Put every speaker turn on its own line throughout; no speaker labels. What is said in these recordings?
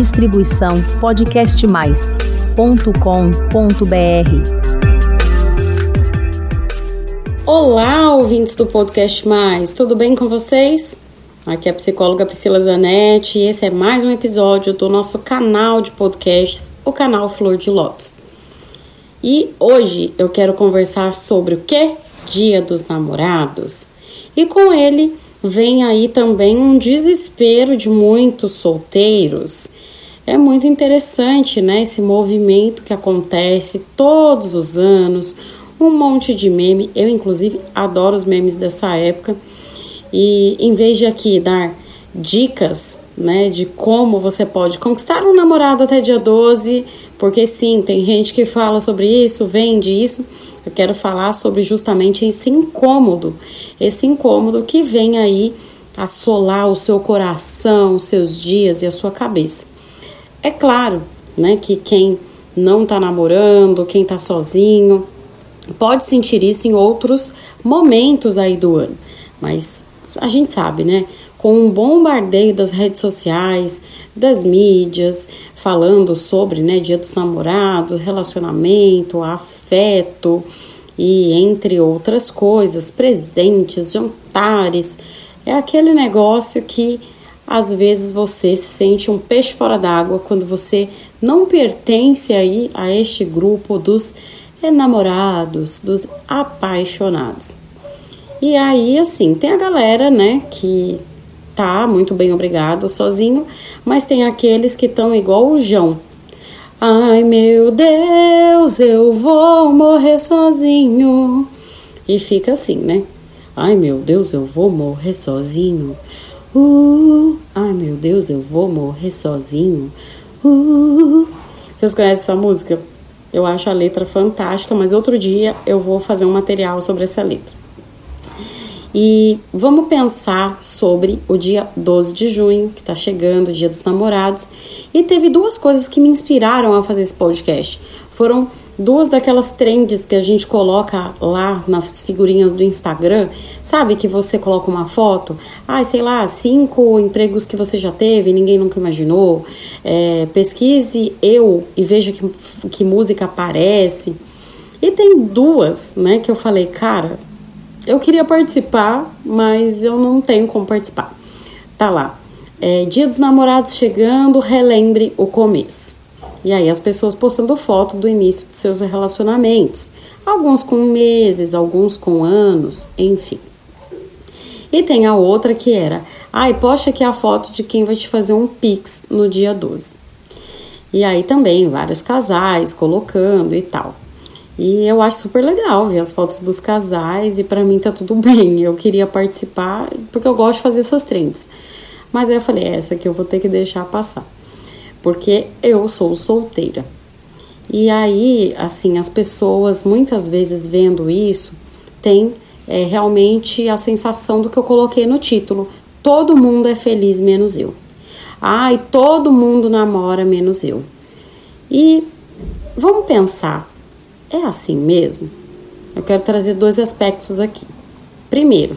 Distribuição podcastmais.com.br.
Olá, ouvintes do Podcast Mais, tudo bem com vocês? Aqui é a psicóloga Priscila Zanetti e esse é mais um episódio do nosso canal de podcasts, o canal Flor de Lótus. E hoje eu quero conversar sobre o que? Dia dos Namorados. E com ele vem aí também um desespero de muitos solteiros. É muito interessante, né? Esse movimento que acontece todos os anos, um monte de meme. Eu, inclusive, adoro os memes dessa época. E em vez de aqui dar dicas, né, de como você pode conquistar um namorado até dia 12, porque sim, tem gente que fala sobre isso, vende isso. Eu quero falar sobre justamente esse incômodo, esse incômodo que vem aí assolar o seu coração, os seus dias e a sua cabeça. É claro, né, que quem não tá namorando, quem tá sozinho, pode sentir isso em outros momentos aí do ano. Mas a gente sabe, né? Com um bombardeio das redes sociais, das mídias, falando sobre né, Dia dos Namorados, relacionamento, afeto e entre outras coisas, presentes, jantares. É aquele negócio que às vezes você se sente um peixe fora d'água quando você não pertence aí a este grupo dos enamorados, dos apaixonados. E aí, assim, tem a galera, né, que tá, muito bem, obrigado, sozinho, mas tem aqueles que estão igual o João. Ai meu Deus, eu vou morrer sozinho. E fica assim, né? Ai meu Deus, eu vou morrer sozinho. Uh, ai meu Deus, eu vou morrer sozinho. Uh. Vocês conhecem essa música? Eu acho a letra fantástica, mas outro dia eu vou fazer um material sobre essa letra. E vamos pensar sobre o dia 12 de junho, que está chegando, o dia dos namorados. E teve duas coisas que me inspiraram a fazer esse podcast. Foram duas daquelas trends que a gente coloca lá nas figurinhas do Instagram, sabe? Que você coloca uma foto, ah, sei lá, cinco empregos que você já teve ninguém nunca imaginou. É, pesquise eu e veja que, que música aparece. E tem duas, né, que eu falei, cara, eu queria participar, mas eu não tenho como participar. Tá lá. É, dia dos namorados chegando, relembre o começo. E aí as pessoas postando foto do início de seus relacionamentos. Alguns com meses, alguns com anos, enfim. E tem a outra que era, ai, posta aqui a foto de quem vai te fazer um pix no dia 12. E aí também vários casais colocando e tal. E eu acho super legal ver as fotos dos casais e para mim tá tudo bem. Eu queria participar porque eu gosto de fazer essas trends. Mas aí eu falei, é, essa aqui eu vou ter que deixar passar. Porque eu sou solteira. E aí, assim, as pessoas muitas vezes vendo isso têm é, realmente a sensação do que eu coloquei no título: todo mundo é feliz menos eu. Ai, todo mundo namora menos eu. E vamos pensar, é assim mesmo? Eu quero trazer dois aspectos aqui. Primeiro,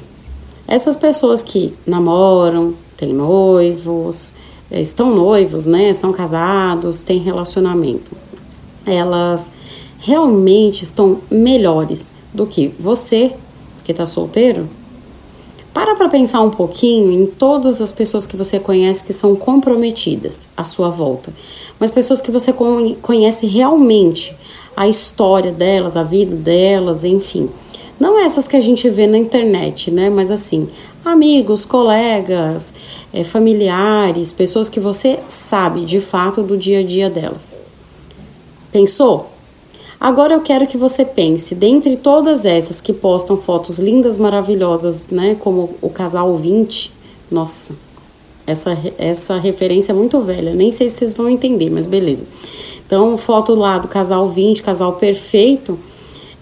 essas pessoas que namoram, têm noivos, eh, estão noivos, né? São casados, têm relacionamento. Elas realmente estão melhores do que você que está solteiro? Para para pensar um pouquinho em todas as pessoas que você conhece que são comprometidas à sua volta, mas pessoas que você conhece realmente, a história delas, a vida delas, enfim. Não essas que a gente vê na internet, né? Mas assim, amigos, colegas, é, familiares, pessoas que você sabe de fato do dia a dia delas. Pensou? Agora eu quero que você pense, dentre todas essas que postam fotos lindas, maravilhosas, né? Como o casal 20, nossa, essa, essa referência é muito velha, nem sei se vocês vão entender, mas beleza. Então, foto lá do casal 20, casal perfeito,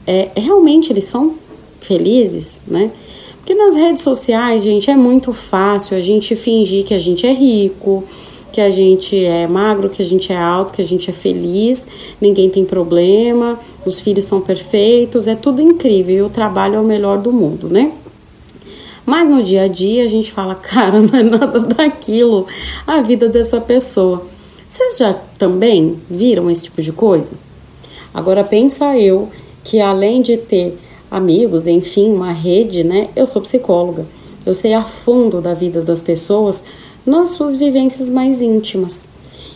é, realmente eles são felizes, né? Porque nas redes sociais, gente, é muito fácil a gente fingir que a gente é rico, que a gente é magro, que a gente é alto, que a gente é feliz, ninguém tem problema, os filhos são perfeitos, é tudo incrível e o trabalho é o melhor do mundo, né? Mas no dia a dia a gente fala, cara, não é nada daquilo a vida dessa pessoa. Vocês já também viram esse tipo de coisa? Agora pensa eu que além de ter amigos, enfim, uma rede, né? Eu sou psicóloga. Eu sei a fundo da vida das pessoas nas suas vivências mais íntimas.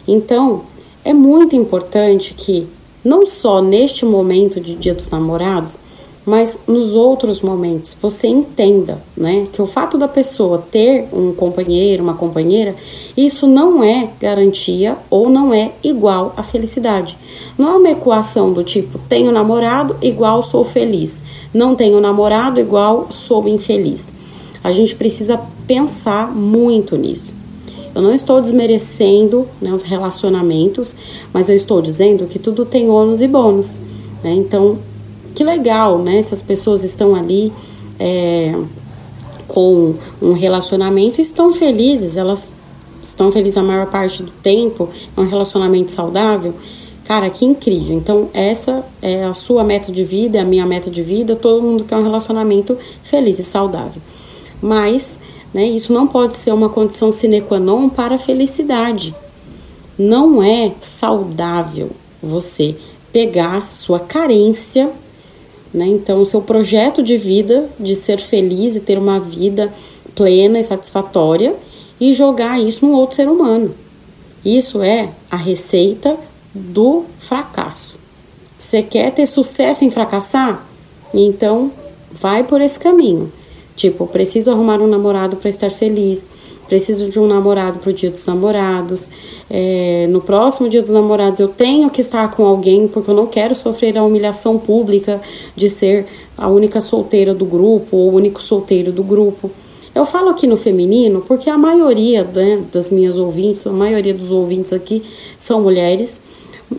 Então, é muito importante que não só neste momento de Dia dos Namorados, mas nos outros momentos você entenda, né, que o fato da pessoa ter um companheiro, uma companheira, isso não é garantia ou não é igual à felicidade. Não é uma equação do tipo tenho namorado igual sou feliz, não tenho namorado igual sou infeliz. A gente precisa pensar muito nisso. Eu não estou desmerecendo né, os relacionamentos, mas eu estou dizendo que tudo tem ônus e bônus. Né? Então, que legal, né? Essas pessoas estão ali é, com um relacionamento estão felizes, elas estão felizes a maior parte do tempo, é um relacionamento saudável. Cara, que incrível. Então, essa é a sua meta de vida, é a minha meta de vida. Todo mundo quer um relacionamento feliz e saudável. Mas, né, isso não pode ser uma condição sine qua non para a felicidade. Não é saudável você pegar sua carência né? Então, o seu projeto de vida, de ser feliz e ter uma vida plena e satisfatória, e jogar isso num outro ser humano. Isso é a receita do fracasso. Você quer ter sucesso em fracassar? Então, vai por esse caminho. Tipo, preciso arrumar um namorado para estar feliz preciso de um namorado para o dia dos namorados. É, no próximo dia dos namorados eu tenho que estar com alguém porque eu não quero sofrer a humilhação pública de ser a única solteira do grupo ou o único solteiro do grupo. Eu falo aqui no feminino porque a maioria né, das minhas ouvintes, a maioria dos ouvintes aqui são mulheres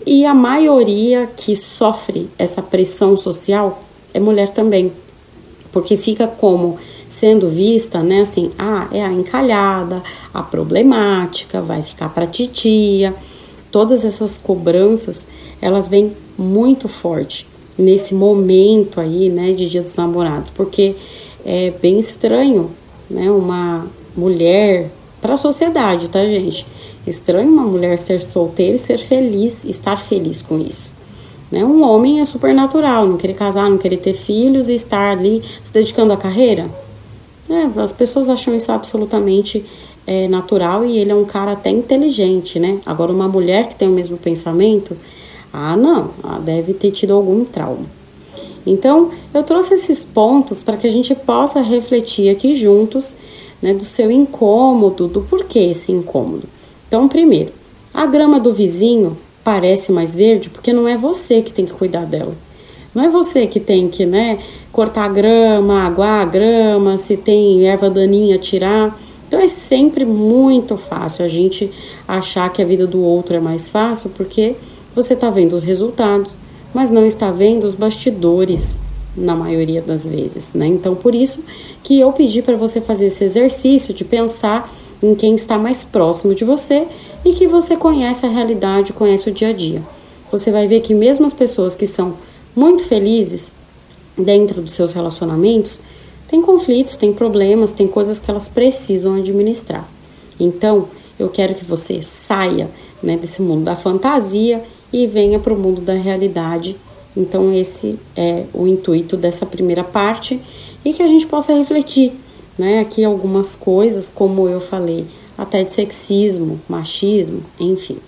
e a maioria que sofre essa pressão social é mulher também, porque fica como sendo vista, né, assim, ah, é a encalhada, a problemática, vai ficar para titia. Todas essas cobranças, elas vêm muito forte nesse momento aí, né, de Dia dos Namorados, porque é bem estranho, né, uma mulher para a sociedade, tá, gente? Estranho uma mulher ser solteira e ser feliz, estar feliz com isso. Né? Um homem é super natural, não querer casar, não querer ter filhos e estar ali se dedicando à carreira. É, as pessoas acham isso absolutamente é, natural e ele é um cara até inteligente, né? Agora, uma mulher que tem o mesmo pensamento, ah, não, ela deve ter tido algum trauma. Então, eu trouxe esses pontos para que a gente possa refletir aqui juntos, né, do seu incômodo, do porquê esse incômodo. Então, primeiro, a grama do vizinho parece mais verde porque não é você que tem que cuidar dela. Não é você que tem que, né, cortar a grama, aguar a grama, se tem erva daninha, tirar. Então é sempre muito fácil a gente achar que a vida do outro é mais fácil porque você está vendo os resultados, mas não está vendo os bastidores na maioria das vezes, né? Então por isso que eu pedi para você fazer esse exercício de pensar em quem está mais próximo de você e que você conhece a realidade, conhece o dia a dia. Você vai ver que mesmo as pessoas que são muito felizes dentro dos seus relacionamentos, tem conflitos, tem problemas, tem coisas que elas precisam administrar. Então, eu quero que você saia né, desse mundo da fantasia e venha para o mundo da realidade. Então, esse é o intuito dessa primeira parte e que a gente possa refletir né, aqui algumas coisas, como eu falei, até de sexismo, machismo, enfim.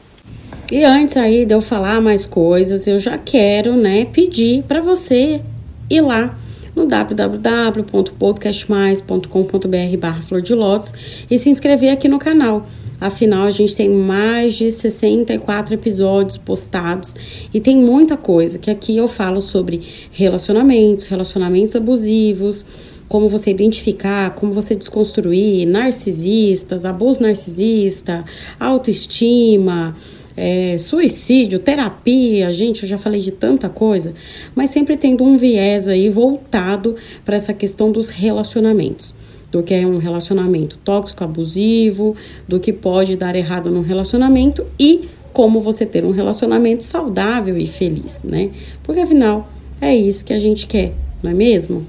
E antes aí de eu falar mais coisas, eu já quero, né, pedir para você ir lá no www.podcastmais.com.br barra Flor de Lótus e se inscrever aqui no canal. Afinal, a gente tem mais de 64 episódios postados e tem muita coisa que aqui eu falo sobre relacionamentos, relacionamentos abusivos, como você identificar, como você desconstruir narcisistas, abuso narcisista, autoestima, é, suicídio, terapia, gente, eu já falei de tanta coisa, mas sempre tendo um viés aí voltado para essa questão dos relacionamentos. Do que é um relacionamento tóxico, abusivo, do que pode dar errado num relacionamento e como você ter um relacionamento saudável e feliz, né? Porque afinal é isso que a gente quer, não é mesmo?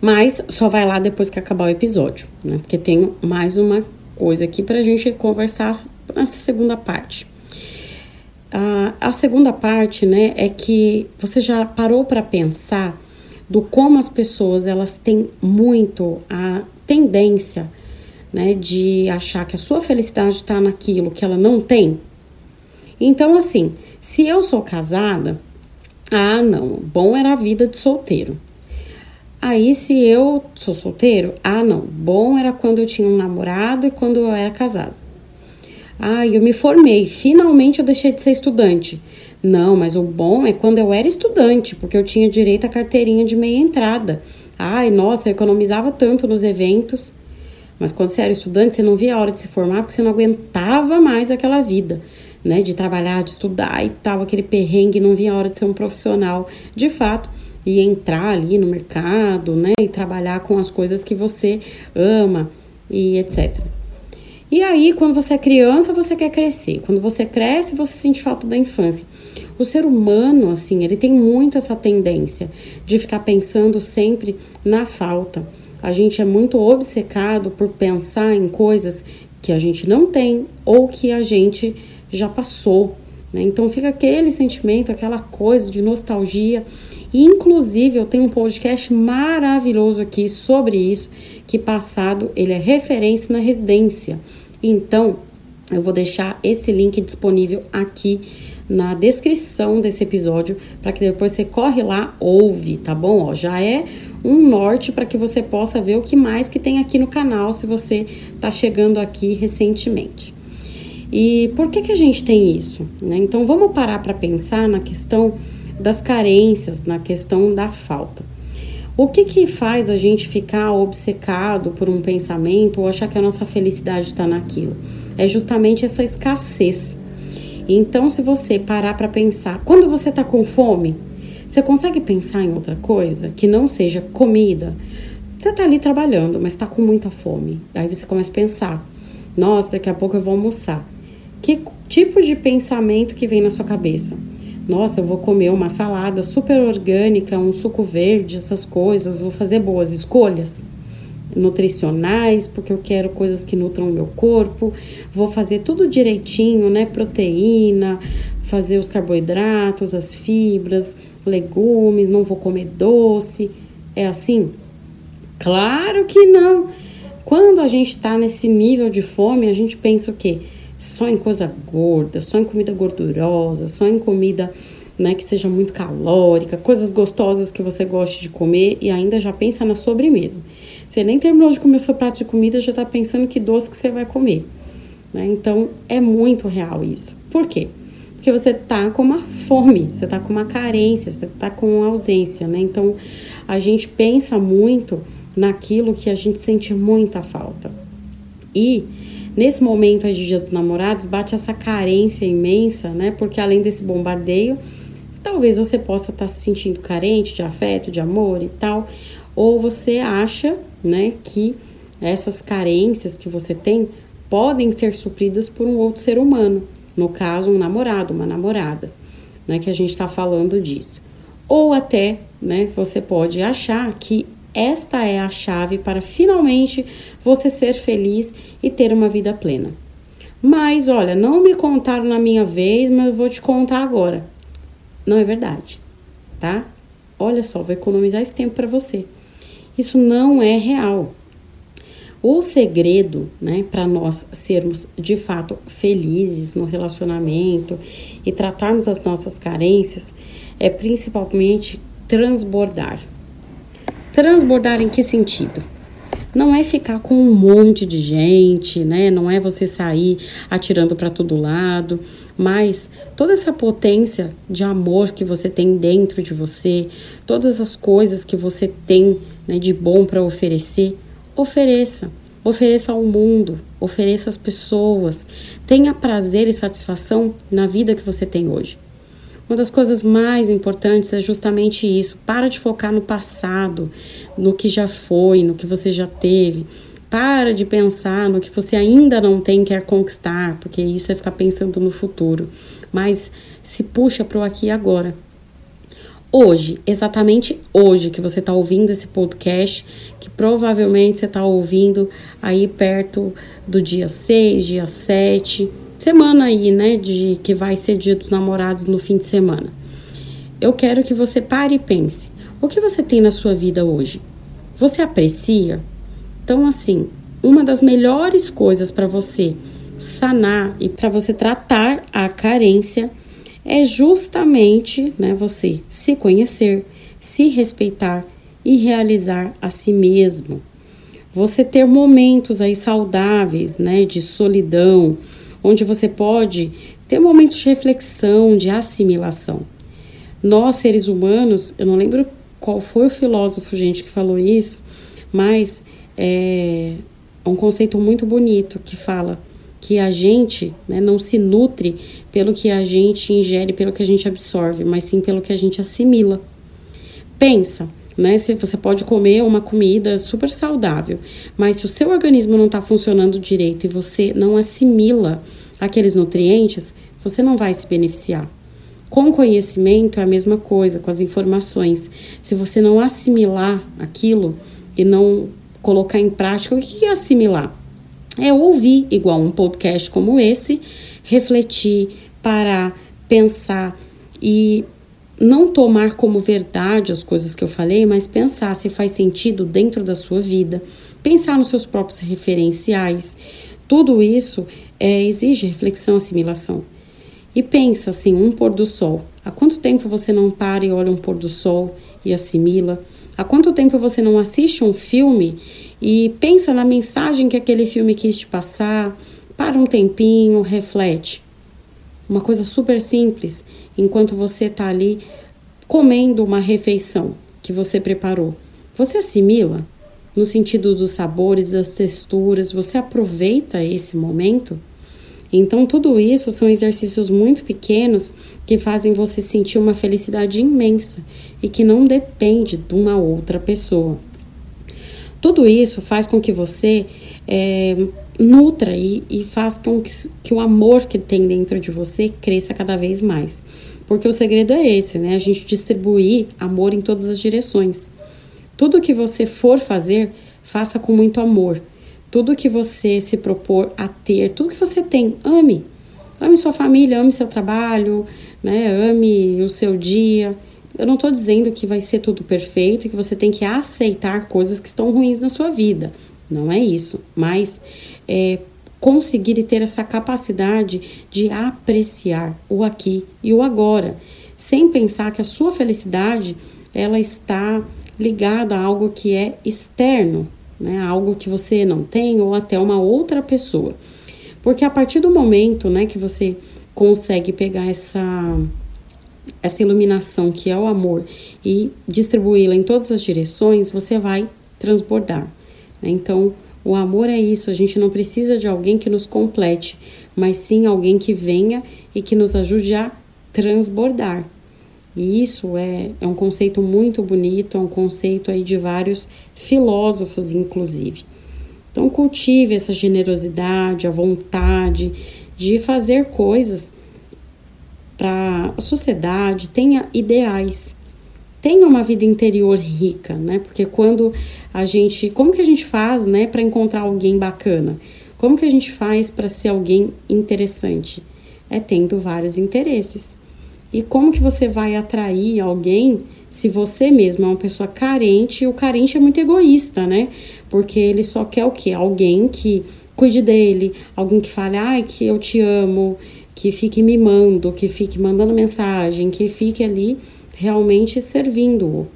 Mas só vai lá depois que acabar o episódio, né? Porque tem mais uma coisa aqui para a gente conversar nessa segunda parte. Uh, a segunda parte, né, é que você já parou para pensar do como as pessoas elas têm muito a tendência, né, de achar que a sua felicidade está naquilo que ela não tem. Então, assim, se eu sou casada, ah, não, bom era a vida de solteiro. Aí, se eu sou solteiro, ah, não, bom era quando eu tinha um namorado e quando eu era casado. Ah, eu me formei, finalmente eu deixei de ser estudante. Não, mas o bom é quando eu era estudante, porque eu tinha direito à carteirinha de meia entrada. Ai, nossa, eu economizava tanto nos eventos. Mas quando você era estudante, você não via a hora de se formar porque você não aguentava mais aquela vida, né? De trabalhar, de estudar e tal, aquele perrengue, não via a hora de ser um profissional de fato e entrar ali no mercado, né? E trabalhar com as coisas que você ama e etc. E aí, quando você é criança, você quer crescer. Quando você cresce, você sente falta da infância. O ser humano, assim, ele tem muito essa tendência de ficar pensando sempre na falta. A gente é muito obcecado por pensar em coisas que a gente não tem ou que a gente já passou. Né? Então fica aquele sentimento, aquela coisa de nostalgia Inclusive, eu tenho um podcast maravilhoso aqui sobre isso, que passado ele é referência na residência. Então, eu vou deixar esse link disponível aqui na descrição desse episódio para que depois você corre lá, ouve, tá bom? Ó, já é um norte para que você possa ver o que mais que tem aqui no canal se você está chegando aqui recentemente. E por que que a gente tem isso? Né? Então vamos parar para pensar na questão das carências, na questão da falta. O que, que faz a gente ficar obcecado por um pensamento ou achar que a nossa felicidade está naquilo? É justamente essa escassez. Então, se você parar para pensar, quando você está com fome, você consegue pensar em outra coisa que não seja comida? Você está ali trabalhando, mas está com muita fome. Aí você começa a pensar: nossa, daqui a pouco eu vou almoçar. Que tipo de pensamento que vem na sua cabeça? Nossa, eu vou comer uma salada super orgânica, um suco verde, essas coisas, vou fazer boas escolhas nutricionais, porque eu quero coisas que nutram o meu corpo, vou fazer tudo direitinho, né? Proteína, fazer os carboidratos, as fibras, legumes, não vou comer doce. É assim? Claro que não! Quando a gente tá nesse nível de fome, a gente pensa o quê? Só em coisa gorda, só em comida gordurosa, só em comida né, que seja muito calórica, coisas gostosas que você goste de comer e ainda já pensa na sobremesa. Você nem terminou de comer o seu prato de comida, já está pensando que doce que você vai comer. Né? Então é muito real isso. Por quê? Porque você está com uma fome, você está com uma carência, você está com uma ausência, né? Então a gente pensa muito naquilo que a gente sente muita falta. E Nesse momento de Dia dos Namorados, bate essa carência imensa, né? Porque além desse bombardeio, talvez você possa estar tá se sentindo carente de afeto, de amor e tal, ou você acha, né, que essas carências que você tem podem ser supridas por um outro ser humano, no caso, um namorado, uma namorada, né, que a gente está falando disso. Ou até, né, você pode achar que esta é a chave para finalmente você ser feliz e ter uma vida plena. Mas olha, não me contaram na minha vez, mas eu vou te contar agora. Não é verdade, tá? Olha só, vou economizar esse tempo para você. Isso não é real. O segredo, né, para nós sermos de fato felizes no relacionamento e tratarmos as nossas carências é principalmente transbordar. Transbordar em que sentido? Não é ficar com um monte de gente, né? Não é você sair atirando para todo lado, mas toda essa potência de amor que você tem dentro de você, todas as coisas que você tem né, de bom para oferecer, ofereça. Ofereça ao mundo, ofereça às pessoas. Tenha prazer e satisfação na vida que você tem hoje. Uma das coisas mais importantes é justamente isso. Para de focar no passado, no que já foi, no que você já teve. Para de pensar no que você ainda não tem quer conquistar, porque isso é ficar pensando no futuro. Mas se puxa para o aqui e agora. Hoje, exatamente hoje que você está ouvindo esse podcast, que provavelmente você está ouvindo aí perto do dia 6, dia 7, semana aí, né, de que vai ser Dia dos Namorados no fim de semana. Eu quero que você pare e pense: o que você tem na sua vida hoje? Você aprecia? Então, assim, uma das melhores coisas para você sanar e para você tratar a carência é justamente, né, você se conhecer, se respeitar e realizar a si mesmo. Você ter momentos aí saudáveis, né, de solidão, onde você pode ter momentos de reflexão, de assimilação. Nós, seres humanos, eu não lembro qual foi o filósofo, gente, que falou isso, mas é um conceito muito bonito que fala que a gente né, não se nutre pelo que a gente ingere, pelo que a gente absorve, mas sim pelo que a gente assimila. Pensa, né? Se você pode comer uma comida super saudável, mas se o seu organismo não está funcionando direito e você não assimila aqueles nutrientes, você não vai se beneficiar. Com conhecimento é a mesma coisa, com as informações. Se você não assimilar aquilo e não colocar em prática, o que é assimilar? É ouvir, igual um podcast como esse, refletir, parar, pensar e não tomar como verdade as coisas que eu falei, mas pensar se faz sentido dentro da sua vida, pensar nos seus próprios referenciais. Tudo isso é, exige reflexão, assimilação. E pensa assim, um pôr do sol. Há quanto tempo você não para e olha um pôr do sol e assimila? Há quanto tempo você não assiste um filme e pensa na mensagem que aquele filme quis te passar? Para um tempinho, reflete. Uma coisa super simples, enquanto você está ali comendo uma refeição que você preparou. Você assimila no sentido dos sabores, das texturas, você aproveita esse momento? Então, tudo isso são exercícios muito pequenos que fazem você sentir uma felicidade imensa e que não depende de uma outra pessoa. Tudo isso faz com que você é, nutra e, e faça com que, que o amor que tem dentro de você cresça cada vez mais. Porque o segredo é esse, né? A gente distribuir amor em todas as direções. Tudo que você for fazer, faça com muito amor. Tudo que você se propor a ter, tudo que você tem, ame. Ame sua família, ame seu trabalho, né? Ame o seu dia. Eu não estou dizendo que vai ser tudo perfeito e que você tem que aceitar coisas que estão ruins na sua vida. Não é isso. Mas é, conseguir ter essa capacidade de apreciar o aqui e o agora, sem pensar que a sua felicidade ela está ligada a algo que é externo, né? Algo que você não tem ou até uma outra pessoa. Porque a partir do momento, né, que você consegue pegar essa essa iluminação que é o amor e distribuí-la em todas as direções, você vai transbordar. Né? Então, o amor é isso, a gente não precisa de alguém que nos complete, mas sim alguém que venha e que nos ajude a transbordar. E isso é, é um conceito muito bonito, é um conceito aí de vários filósofos, inclusive. Então, cultive essa generosidade, a vontade de fazer coisas para a sociedade, tenha ideais, tenha uma vida interior rica, né? Porque quando a gente, como que a gente faz, né, para encontrar alguém bacana? Como que a gente faz para ser alguém interessante? É tendo vários interesses. E como que você vai atrair alguém se você mesmo é uma pessoa carente? O carente é muito egoísta, né? Porque ele só quer o quê? Alguém que cuide dele, alguém que fale, ai, que eu te amo, que fique mimando, que fique mandando mensagem, que fique ali realmente servindo-o.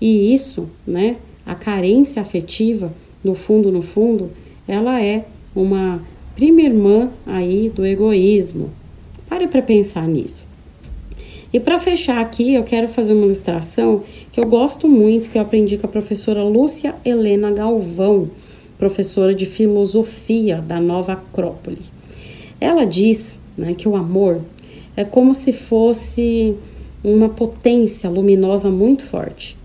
E isso, né? A carência afetiva, no fundo, no fundo, ela é uma prima irmã aí do egoísmo. Pare para pensar nisso. E para fechar aqui, eu quero fazer uma ilustração que eu gosto muito, que eu aprendi com a professora Lúcia Helena Galvão, professora de filosofia da Nova Acrópole. Ela diz né, que o amor é como se fosse uma potência luminosa muito forte.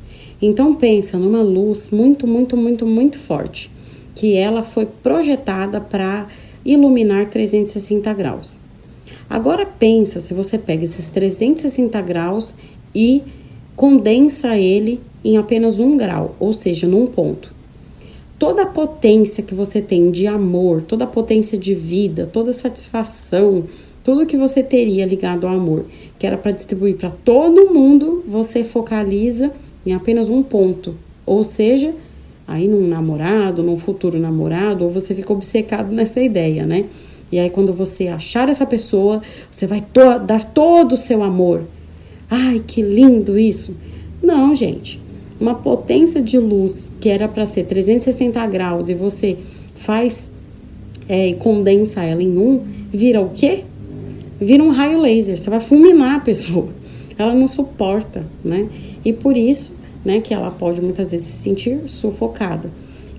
Então pensa numa luz muito, muito, muito, muito forte, que ela foi projetada para iluminar 360 graus. Agora pensa se você pega esses 360 graus e condensa ele em apenas um grau, ou seja, num ponto. toda a potência que você tem de amor, toda a potência de vida, toda a satisfação, tudo que você teria ligado ao amor, que era para distribuir para todo mundo, você focaliza em apenas um ponto, ou seja, aí num namorado, num futuro namorado, ou você fica obcecado nessa ideia, né? E aí quando você achar essa pessoa, você vai to dar todo o seu amor. Ai, que lindo isso. Não, gente. Uma potência de luz que era para ser 360 graus e você faz é, e condensa ela em um, vira o quê? Vira um raio laser. Você vai fulminar a pessoa. Ela não suporta, né? E por isso né, que ela pode muitas vezes se sentir sufocada.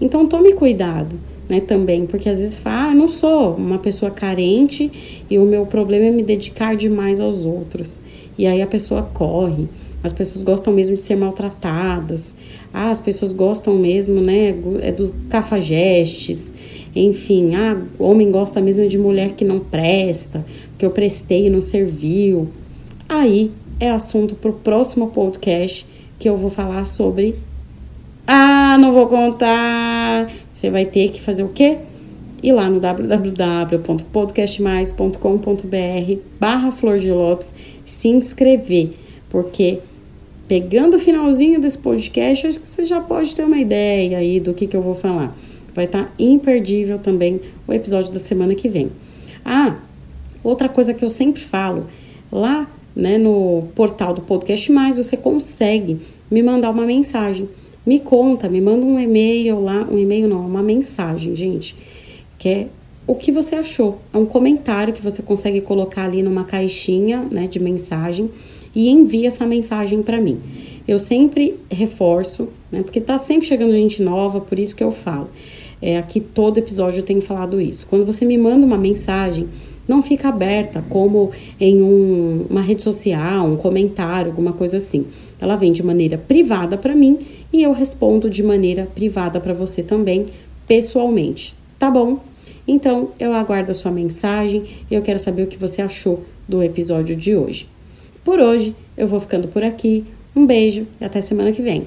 Então tome cuidado, né, também, porque às vezes fala, ah, eu não sou uma pessoa carente e o meu problema é me dedicar demais aos outros. E aí a pessoa corre. As pessoas gostam mesmo de ser maltratadas. Ah, as pessoas gostam mesmo, né, é dos cafajestes. Enfim, ah, homem gosta mesmo de mulher que não presta, que eu prestei e não serviu. Aí é assunto para o próximo podcast que eu vou falar sobre. Ah, não vou contar! Você vai ter que fazer o quê? Ir lá no www.podcastmais.com.br barra Flor de Lótus, se inscrever, porque pegando o finalzinho desse podcast, acho que você já pode ter uma ideia aí do que, que eu vou falar. Vai estar tá imperdível também o episódio da semana que vem. Ah, outra coisa que eu sempre falo, lá né, no portal do Podcast Mais, você consegue me mandar uma mensagem. Me conta, me manda um e-mail lá, um e-mail não, uma mensagem, gente, que é o que você achou. É um comentário que você consegue colocar ali numa caixinha, né, de mensagem e envia essa mensagem para mim. Eu sempre reforço, né, porque tá sempre chegando gente nova, por isso que eu falo. É, aqui todo episódio eu tenho falado isso. Quando você me manda uma mensagem, não fica aberta como em um, uma rede social, um comentário, alguma coisa assim. Ela vem de maneira privada para mim e eu respondo de maneira privada para você também, pessoalmente. Tá bom? Então eu aguardo a sua mensagem e eu quero saber o que você achou do episódio de hoje. Por hoje eu vou ficando por aqui. Um beijo e até semana que vem.